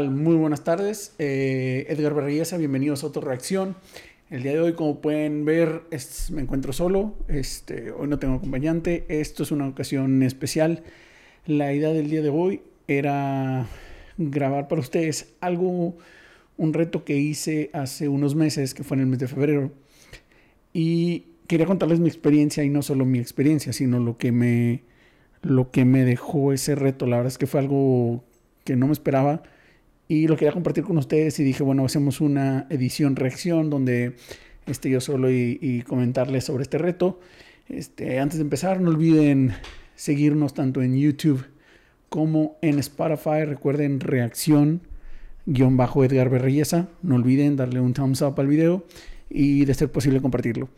Muy buenas tardes. Eh, Edgar Berriesa, bienvenidos a otra reacción. El día de hoy, como pueden ver, me encuentro solo. Este, hoy no tengo acompañante. Esto es una ocasión especial. La idea del día de hoy era grabar para ustedes algo, un reto que hice hace unos meses, que fue en el mes de febrero. Y quería contarles mi experiencia y no solo mi experiencia, sino lo que me, lo que me dejó ese reto. La verdad es que fue algo que no me esperaba y lo quería compartir con ustedes y dije, bueno, hacemos una edición reacción donde este, yo solo y, comentarles sobre este reto. Este, antes de empezar, no olviden seguirnos tanto en YouTube como en Spotify. Recuerden reacción guion bajo Edgar Berriesa. No olviden darle un thumbs up al video y de ser posible compartirlo.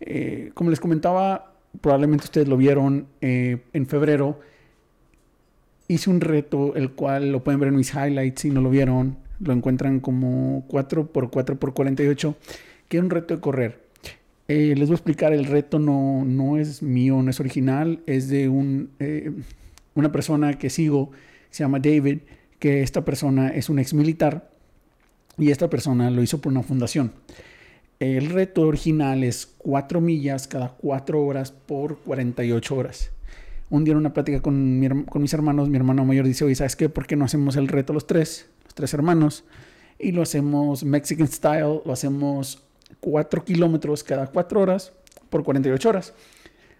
Eh, como les comentaba, probablemente ustedes lo vieron eh, en febrero hice un reto, el cual lo pueden ver en mis highlights si no lo vieron. Lo encuentran como 4x4x48, que es un reto de correr. Eh, les voy a explicar, el reto no, no es mío, no es original, es de un, eh, una persona que sigo, se llama David, que esta persona es un ex militar y esta persona lo hizo por una fundación. El reto original es 4 millas cada 4 horas por 48 horas un día en una plática con, mis hermanos, mi hermano mayor dice, oye, ¿sabes qué? ¿Por qué no hacemos el reto los tres? Los tres hermanos. Y lo hacemos Mexican style, lo hacemos 4 kilómetros cada 4 horas por 48 horas.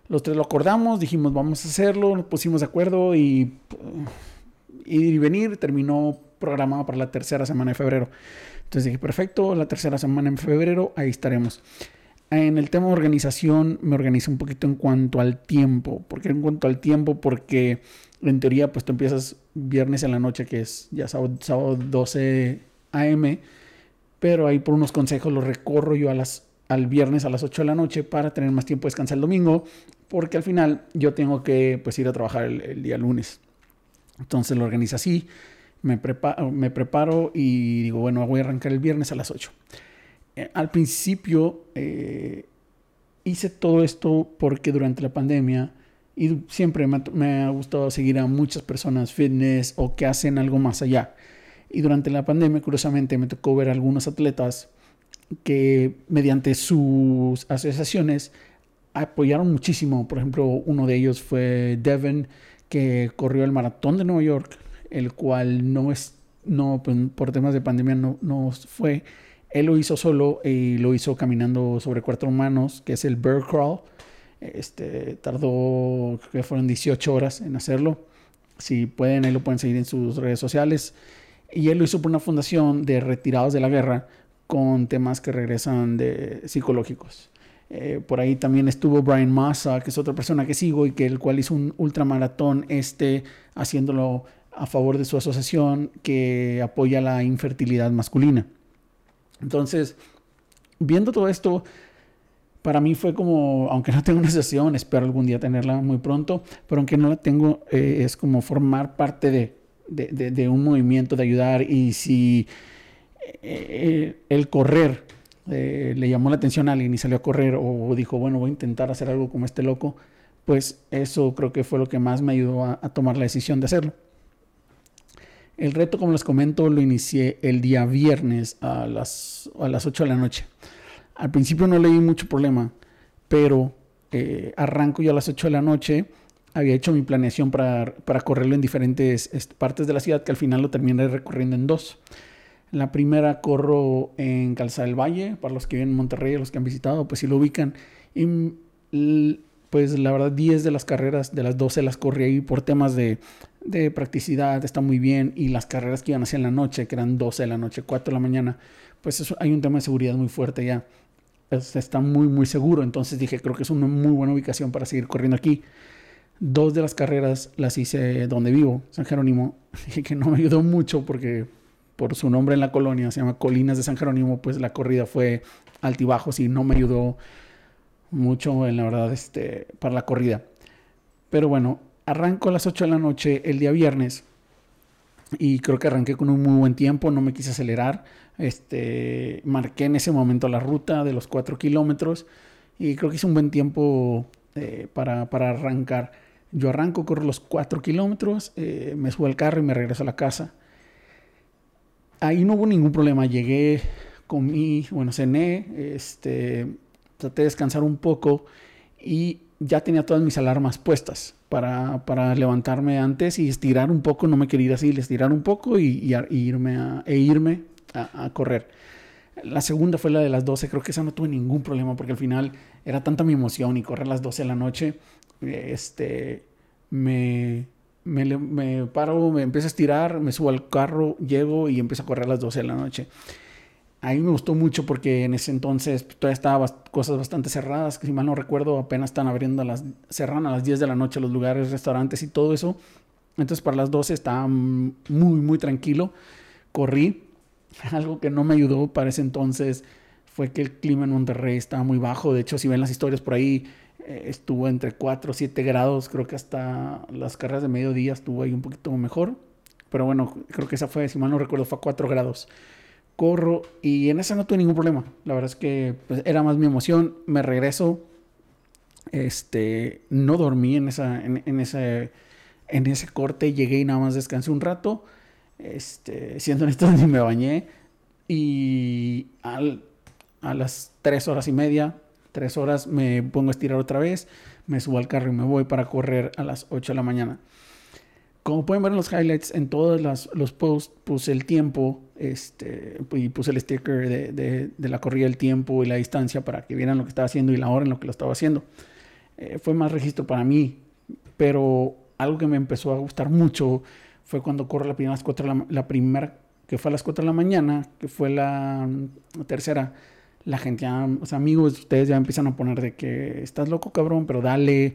Los tres lo acordamos, dijimos, vamos a hacerlo, nos pusimos de acuerdo y ir y venir. Terminó programado para la tercera semana de febrero. Entonces dije, perfecto, la tercera semana en febrero, ahí estaremos. En el tema de organización me organizo un poquito en cuanto al tiempo. ¿Por qué en cuanto al tiempo? Porque en teoría pues tú empiezas viernes en la noche, que es ya sábado, 12 am, pero ahí por unos consejos los recorro yo a las, al viernes a las 8 de la noche para tener más tiempo de descansar el domingo, porque al final yo tengo que pues ir a trabajar el, día lunes. Entonces lo organizo así, me, me preparo y digo, bueno, voy a arrancar el viernes a las 8. Eh, al principio eh, hice todo esto porque durante la pandemia y siempre me ha, gustado seguir a muchas personas fitness o que hacen algo más allá. Y durante la pandemia, curiosamente, me tocó ver a algunos atletas que mediante sus asociaciones apoyaron muchísimo. Por ejemplo, uno de ellos fue Devin, que corrió el maratón de Nueva York, el cual no es, no, pues, por temas de pandemia no, no fue él lo hizo solo y lo hizo caminando sobre cuatro humanos, que es el Bear Crawl. Este, tardó, que fueron 18 horas en hacerlo. Si pueden, ahí lo pueden seguir en sus redes sociales. Y él lo hizo por una fundación de retirados de la guerra con temas que regresan de psicológicos. Eh, por ahí también estuvo Brian Massa, que es otra persona que sigo y que el cual hizo un ultramaratón este haciéndolo a favor de su asociación que apoya la infertilidad masculina. Entonces, viendo todo esto, para mí fue como, aunque no tengo una sesión, espero algún día tenerla muy pronto, pero aunque no la tengo, eh, es como formar parte de, un movimiento, de ayudar. Y si eh, el correr eh, le llamó la atención a alguien y salió a correr o dijo, bueno, voy a intentar hacer algo como este loco, pues eso creo que fue lo que más me ayudó a tomar la decisión de hacerlo. El reto, como les comento, lo inicié el día viernes a las, a las 8 de la noche. Al principio no leí mucho problema, pero eh, arranco yo a las 8 de la noche. Había hecho mi planeación para, para correrlo en diferentes partes de la ciudad, que al final lo terminé recorriendo en dos. La primera corro en Calzada del Valle, para los que viven en Monterrey, los que han visitado, pues si lo ubican. Y pues la verdad 10 de las carreras, de las 12 las corrí ahí por temas de, de, practicidad, está muy bien, y las carreras que iban hacia la noche, que eran 12 de la noche, 4 de la mañana, pues hay un tema de seguridad muy fuerte ya, está muy muy seguro, entonces dije, creo que es una muy buena ubicación para seguir corriendo aquí. Dos de las carreras las hice donde vivo, San Jerónimo, dije que no me ayudó mucho porque por su nombre en la colonia, se llama Colinas de San Jerónimo, pues la corrida fue altibajos y no me ayudó mucho, en la verdad, este, para la corrida. Pero bueno, arranco a las 8 de la noche el día viernes y creo que arranqué con un muy buen tiempo, no me quise acelerar. Este, marqué en ese momento la ruta de los 4 kilómetros y creo que hice un buen tiempo eh, para, para, arrancar. Yo arranco, corro los 4 kilómetros, eh, me subo al carro y me regreso a la casa. ahí no hubo ningún problema. Llegué, comí, bueno, cené, este, traté de descansar un poco y ya tenía todas mis alarmas puestas para, para levantarme antes y estirar un poco. No me quería ir así, estirar un poco y, irme, a, e irme a, correr. La segunda fue la de las 12. Creo que esa no tuve ningún problema porque al final era tanta mi emoción y correr a las 12 de la noche. Este, me, me, me, paro, me empiezo a estirar, me subo al carro, llego y empiezo a correr a las 12 de la noche. A mí me gustó mucho porque en ese entonces todavía estaban cosas bastante cerradas, si mal no recuerdo apenas están abriendo a las, cerran a las 10 de la noche los lugares, restaurantes y todo eso. Entonces para las 12 estaba muy, muy tranquilo. Corrí. Algo que no me ayudó para ese entonces fue que el clima en Monterrey estaba muy bajo. De hecho, si ven las historias por ahí, eh, estuvo entre 4 o 7 grados, creo que hasta las carreras de mediodía estuvo ahí un poquito mejor. Pero bueno, creo que esa fue, si mal no recuerdo, fue a 4 grados. Corro y en esa no tuve ningún problema. La verdad es que pues, era más mi emoción. Me regreso. Este, no dormí en, esa, en, ese, en ese corte. Llegué y nada más descansé un rato. Este, siendo honesto, ni me bañé. Y al, a las 3 horas y media tres horas me pongo a estirar otra vez, me subo al carro y me voy para correr a las 8 de la mañana. Como pueden ver en los highlights, en todos los posts puse el tiempo este, y puse el sticker de, de, la corrida del tiempo y la distancia para que vieran lo que estaba haciendo y la hora en lo que lo estaba haciendo. Eh, fue más registro para mí, pero algo que me empezó a gustar mucho fue cuando corro la primera, la, la primera que fue a las 4 de la mañana, que fue la tercera la gente ya, o sea, amigos, ustedes ya empiezan a poner de que estás loco, cabrón, pero dale.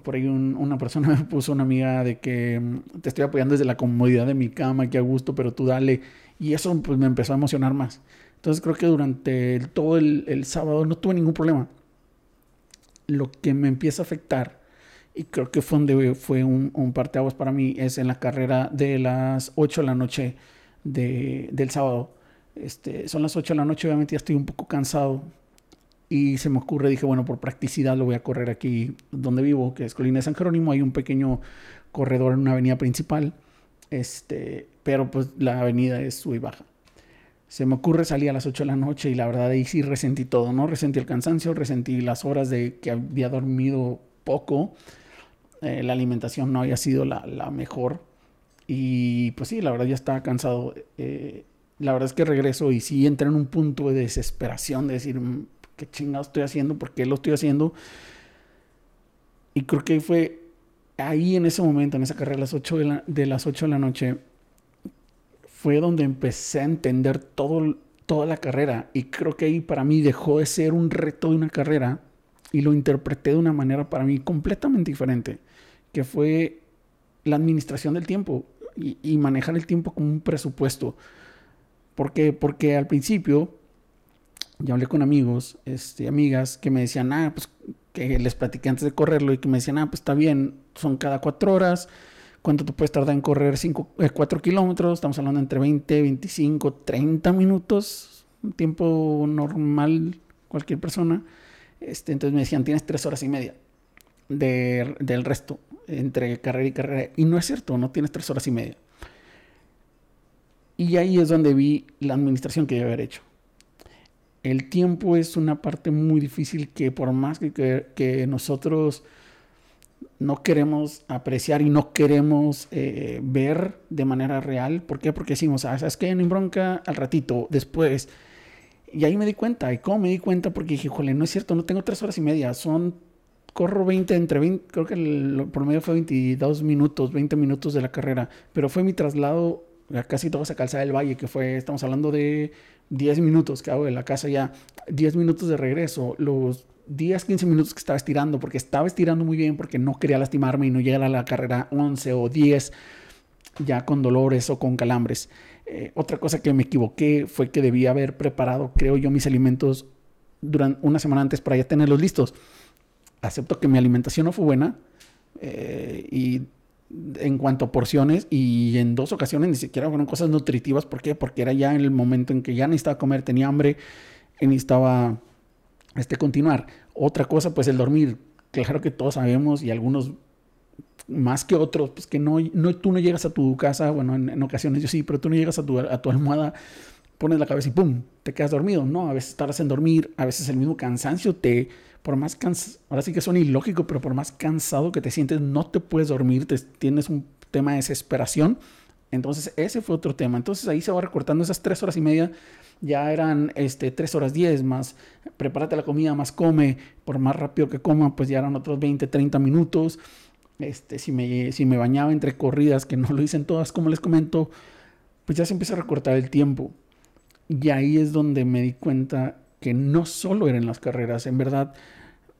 Por ahí una persona me puso una amiga de que mm, te estoy apoyando desde la comodidad de mi cama, que a gusto, pero tú dale. Y eso pues me empezó a emocionar más. Entonces creo que durante todo el, sábado no tuve ningún problema. Lo que me empieza a afectar, y creo que fue donde fue un, un parteaguas para mí, es en la carrera de las 8 de la noche de, del sábado este, son las 8 de la noche, obviamente ya estoy un poco cansado. Y se me ocurre, dije, bueno, por practicidad lo voy a correr aquí donde vivo, que es Colina de San Jerónimo. Hay un pequeño corredor en una avenida principal. Este, pero pues la avenida es sub y baja. Se me ocurre salir a las 8 de la noche y la verdad ahí sí resentí todo, ¿no? Resentí el cansancio, resentí las horas de que había dormido poco. Eh, la alimentación no había sido la, la, mejor. Y pues sí, la verdad ya estaba cansado. Eh, la verdad es que regreso y sí entré en un punto de desesperación, de decir, ¿qué chingado estoy haciendo? ¿Por qué lo estoy haciendo? Y creo que fue ahí en ese momento, en esa carrera de las 8 de, la, las 8 de la noche, fue donde empecé a entender todo, toda la carrera. Y creo que ahí para mí dejó de ser un reto de una carrera y lo interpreté de una manera para mí completamente diferente, que fue la administración del tiempo y, y manejar el tiempo como un presupuesto. ¿Por qué? Porque al principio ya hablé con amigos, este, amigas que me decían, ah, pues que les platiqué antes de correrlo y que me decían, ah, pues está bien, son cada cuatro horas, ¿cuánto te puedes tardar en correr cinco, eh, cuatro kilómetros? Estamos hablando entre 20, 25, 30 minutos, un tiempo normal, cualquier persona. Este, entonces me decían, tienes tres horas y media de, del resto entre carrera y carrera. Y no es cierto, no tienes tres horas y media. Y ahí es donde vi la administración que debe haber hecho. El tiempo es una parte muy difícil que por más que, que, nosotros no queremos apreciar y no queremos eh, ver de manera real. ¿Por qué? Porque decimos, ah, ¿sabes qué? No bronca al ratito, después. Y ahí me di cuenta. ¿Y cómo me di cuenta? Porque dije, híjole, no es cierto, no tengo tres horas y media. Son, corro 20, entre 20, creo que el promedio fue 22 minutos, 20 minutos de la carrera. Pero fue mi traslado casi toda esa calzada del valle, que fue, estamos hablando de 10 minutos que hago de la casa ya, 10 minutos de regreso, los 10, 15 minutos que estaba estirando, porque estaba estirando muy bien, porque no quería lastimarme y no llegar a la carrera 11 o 10 ya con dolores o con calambres. Eh, otra cosa que me equivoqué fue que debía haber preparado, creo yo, mis alimentos durante una semana antes para ya tenerlos listos. Acepto que mi alimentación no fue buena eh, y en cuanto a porciones y en dos ocasiones ni siquiera fueron cosas nutritivas. ¿Por qué? Porque era ya en el momento en que ya necesitaba comer, tenía hambre y necesitaba este, continuar. Otra cosa, pues el dormir. Claro que todos sabemos y algunos más que otros, pues que no, no tú no llegas a tu casa, bueno, en, ocasiones yo sí, pero tú no llegas a tu, a tu almohada, pones la cabeza y ¡pum! te quedas dormido. No, a veces tardas en dormir, a veces el mismo cansancio te, por más cansado, ahora sí que son ilógico, pero por más cansado que te sientes, no te puedes dormir, te, tienes un tema de desesperación. Entonces ese fue otro tema. Entonces ahí se va recortando esas tres horas y media ya eran este, 3 horas 10 más, prepárate la comida, más come, por más rápido que coma, pues ya eran otros 20, 30 minutos. Este, si, me, si me bañaba entre corridas, que no lo dicen todas, como les comento, pues ya se empieza a recortar el tiempo. Y ahí es donde me di cuenta que no solo eran las carreras, en verdad,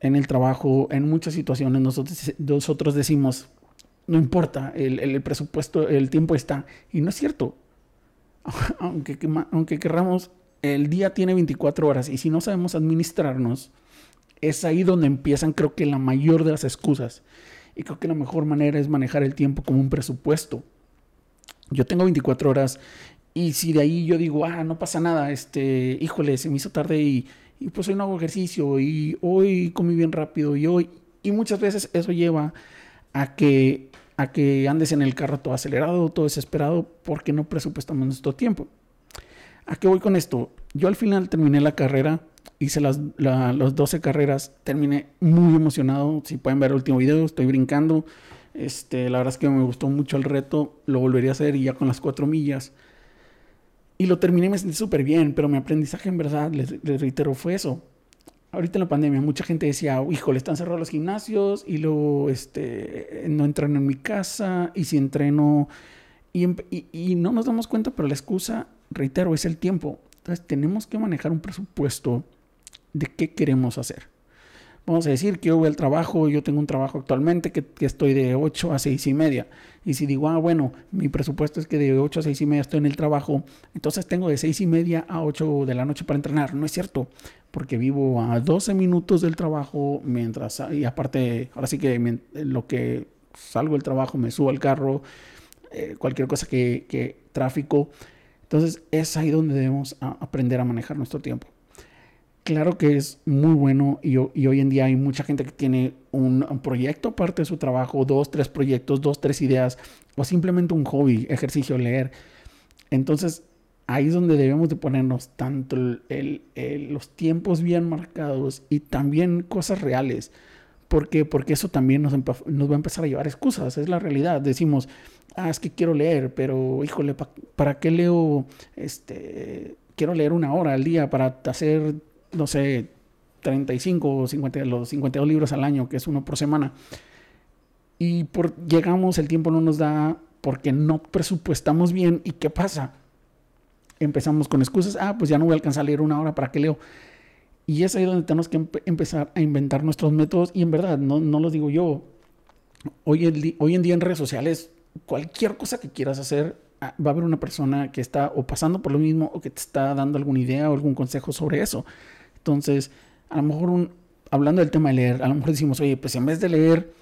en el trabajo, en muchas situaciones nosotros, nosotros decimos, no importa, el, presupuesto, el tiempo está. Y no es cierto. aunque, aunque querramos, el día tiene 24 horas y si no sabemos administrarnos, es ahí donde empiezan creo que la mayor de las excusas. Y creo que la mejor manera es manejar el tiempo como un presupuesto. Yo tengo 24 horas y si de ahí yo digo, ah, no pasa nada, este, híjole, se me hizo tarde y, y pues hoy no hago ejercicio y hoy comí bien rápido y hoy... Y muchas veces eso lleva a que a que andes en el carro todo acelerado, todo desesperado, porque no presupuestamos nuestro tiempo. ¿A qué voy con esto? Yo al final terminé la carrera, hice las, 12 carreras, terminé muy emocionado. Si pueden ver el último video, estoy brincando. Este, la verdad es que me gustó mucho el reto, lo volvería a hacer y ya con las 4 millas. Y lo terminé, me sentí súper bien, pero mi aprendizaje en verdad, les, reitero, fue eso ahorita en la pandemia mucha gente decía, híjole, están cerrados los gimnasios y luego este, no entreno en mi casa y si entreno... Y, y, no nos damos cuenta, pero la excusa, reitero, es el tiempo. Entonces tenemos que manejar un presupuesto de qué queremos hacer. Vamos a decir que yo voy al trabajo, yo tengo un trabajo actualmente que, estoy de 8 a 6 y media. Y si digo, ah, bueno, mi presupuesto es que de 8 a 6 y media estoy en el trabajo, entonces tengo de 6 y media a 8 de la noche para entrenar. No es cierto porque vivo a 12 minutos del trabajo, mientras, y aparte, ahora sí que lo que salgo del trabajo, me subo al carro, eh, cualquier cosa que, tráfico. Entonces es ahí donde debemos aprender a manejar nuestro tiempo. Claro que es muy bueno y, hoy en día hay mucha gente que tiene un, proyecto aparte de su trabajo, dos, tres proyectos, dos, tres ideas o simplemente un hobby, ejercicio, leer. Entonces ahí es donde debemos de ponernos tanto los tiempos bien marcados y también cosas reales. ¿Por? Porque eso también nos, nos, va a empezar a llevar excusas, es la realidad. Decimos, ah, es que quiero leer, pero híjole, ¿para qué leo? Este, quiero leer una hora al día para hacer, no sé, 35 o 50, los 52 libros al año, que es uno por semana. Y por, llegamos, el tiempo no nos da porque no presupuestamos bien. ¿Y qué pasa? empezamos con excusas, ah, pues ya no voy a alcanzar a leer una hora, ¿para qué leo? Y es ahí donde tenemos que empezar a inventar nuestros métodos y en verdad, no, no los digo yo, hoy en, hoy en día en redes sociales, cualquier cosa que quieras hacer, ah, va a haber una persona que está o pasando por lo mismo o que te está dando alguna idea o algún consejo sobre eso. Entonces, a lo mejor un, hablando del tema de leer, a lo mejor decimos, oye, pues en vez de leer,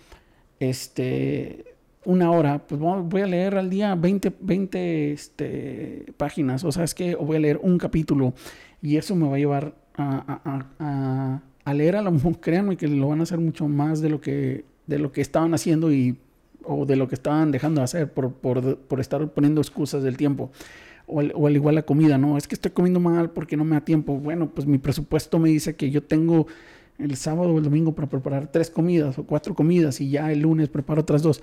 este, una hora, pues voy a leer al día 20, 20 este, páginas, o sea, es que voy a leer un capítulo y eso me va a llevar a, a, a, leer a lo mejor, créanme que lo van a hacer mucho más de lo que, de lo que estaban haciendo y, o de lo que estaban dejando de hacer por, por, por estar poniendo excusas del tiempo. O al igual la comida, no, es que estoy comiendo mal porque no me da tiempo. Bueno, pues mi presupuesto me dice que yo tengo el sábado o el domingo para preparar tres comidas o cuatro comidas y ya el lunes preparo otras dos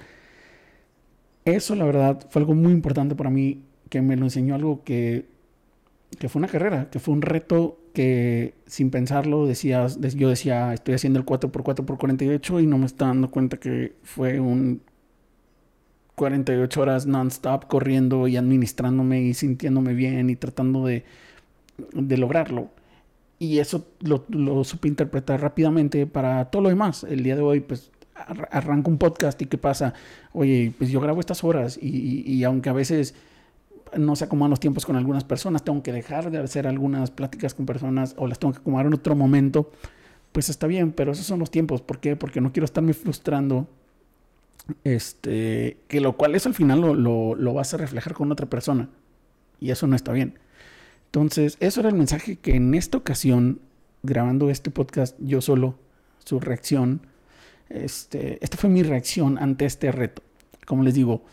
eso la verdad fue algo muy importante para mí, que me lo enseñó algo que, que fue una carrera, que fue un reto que sin pensarlo decías, yo decía, estoy haciendo el 4x4 por 48 y no me estaba dando cuenta que fue un 48 horas non-stop corriendo y administrándome y sintiéndome bien y tratando de, de lograrlo. Y eso lo, lo, supe interpretar rápidamente para todo lo demás. El día de hoy, pues arranco un podcast y qué pasa, oye, pues yo grabo estas horas y, y, aunque a veces no se acomodan los tiempos con algunas personas, tengo que dejar de hacer algunas pláticas con personas o las tengo que acomodar en otro momento, pues está bien, pero esos son los tiempos. ¿Por qué? Porque no quiero estarme frustrando. Este, que lo cual eso al final lo, lo, vas a reflejar con otra persona. Y eso no está bien. Entonces, eso era el mensaje que en esta ocasión, grabando este podcast yo solo, su reacción, Este, esta fue mi reacción ante este reto. Como les digo,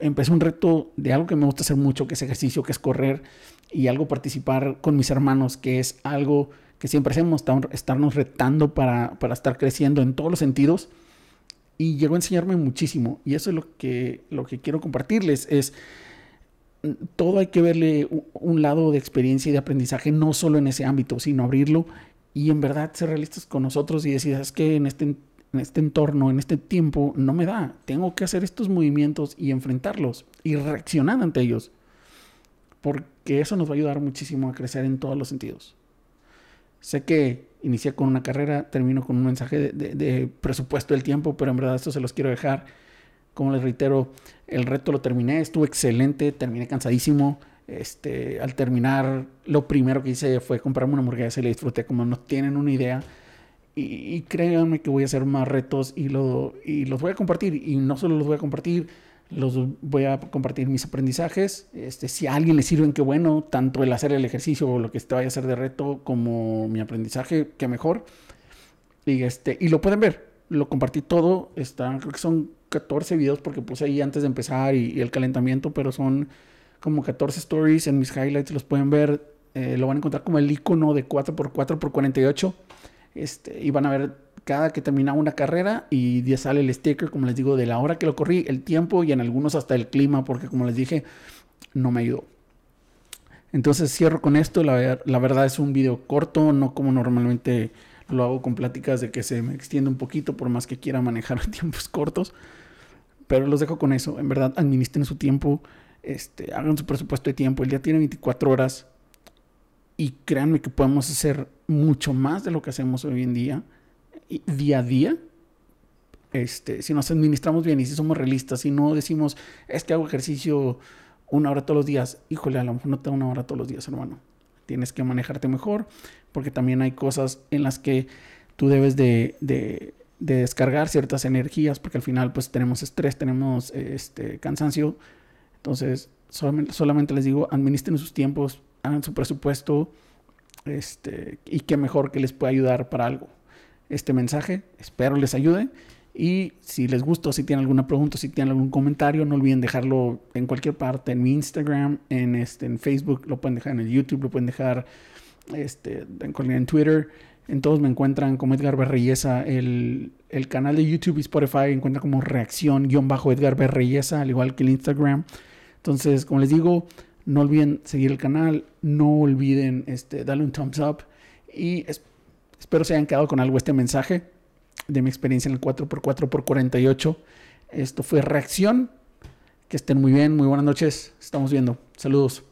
empecé un reto de algo que me gusta hacer mucho, que es ejercicio, que es correr, y algo participar con mis hermanos, que es algo que siempre hacemos, estarnos retando para, para estar creciendo en todos los sentidos. Y llegó a enseñarme muchísimo. Y eso es lo que, lo que quiero compartirles. Es todo hay que verle un lado de experiencia y de aprendizaje, no solo en ese ámbito, sino abrirlo y en verdad ser realistas con nosotros y decir, es que en este, en este entorno, en este tiempo, no me da. Tengo que hacer estos movimientos y enfrentarlos y reaccionar ante ellos. Porque eso nos va a ayudar muchísimo a crecer en todos los sentidos. Sé que inicié con una carrera, termino con un mensaje de, de presupuesto del tiempo, pero en verdad esto se los quiero dejar como les reitero, el reto lo terminé, estuvo excelente, terminé cansadísimo. Este, al terminar, lo primero que hice fue comprarme una hamburguesa y la disfruté como no tienen una idea. Y, créanme que voy a hacer más retos y, lo, y los voy a compartir. Y no solo los voy a compartir, los voy a compartir mis aprendizajes. Este, si a alguien le sirven, qué bueno, tanto el hacer el ejercicio o lo que te vaya a hacer de reto como mi aprendizaje, qué mejor. Y, este, y lo pueden ver, lo compartí todo. Está, creo que son 14 videos porque puse ahí antes de empezar y, el calentamiento, pero son como 14 stories en mis highlights, los pueden ver, eh, lo van a encontrar como el icono de 4x4x48, este, y van a ver cada que termina una carrera y ya sale el sticker, como les digo, de la hora que lo corrí, el tiempo y en algunos hasta el clima, porque como les dije, no me ayudó. Entonces cierro con esto, la, la verdad es un video corto, no como normalmente lo hago con pláticas de que se me extiende un poquito por más que quiera manejar tiempos cortos. Pero los dejo con eso. En verdad, administren su tiempo. Este, hagan su presupuesto de tiempo. El día tiene 24 horas. Y créanme que podemos hacer mucho más de lo que hacemos hoy en día. Día a día. Este, si nos administramos bien y si somos realistas, si no decimos, es que hago ejercicio una hora todos los días, híjole, a lo mejor no tengo una hora todos los días, hermano. Tienes que manejarte mejor, porque también hay cosas en las que tú debes de, de descargar ciertas energías, porque al final pues tenemos estrés, tenemos este, cansancio. Entonces, solamente, les digo, administren sus tiempos, hagan su presupuesto, este, y qué mejor que les pueda ayudar para algo. Este mensaje, espero les ayude. Y si les gusta, si tienen alguna pregunta, si tienen algún comentario, no olviden dejarlo en cualquier parte, en mi Instagram, en, este, en Facebook, lo pueden dejar en el YouTube, lo pueden dejar este, en, Twitter. En todos me encuentran como Edgar Berreyesa. El, el canal de YouTube y Spotify encuentra como reacción-edgar Berreyesa, al igual que el Instagram. Entonces, como les digo, no olviden seguir el canal, no olviden este, darle un thumbs up y espero se hayan quedado con algo este mensaje de mi experiencia en el 4x4x48. Esto fue reacción. Que estén muy bien, muy buenas noches. Estamos viendo. Saludos.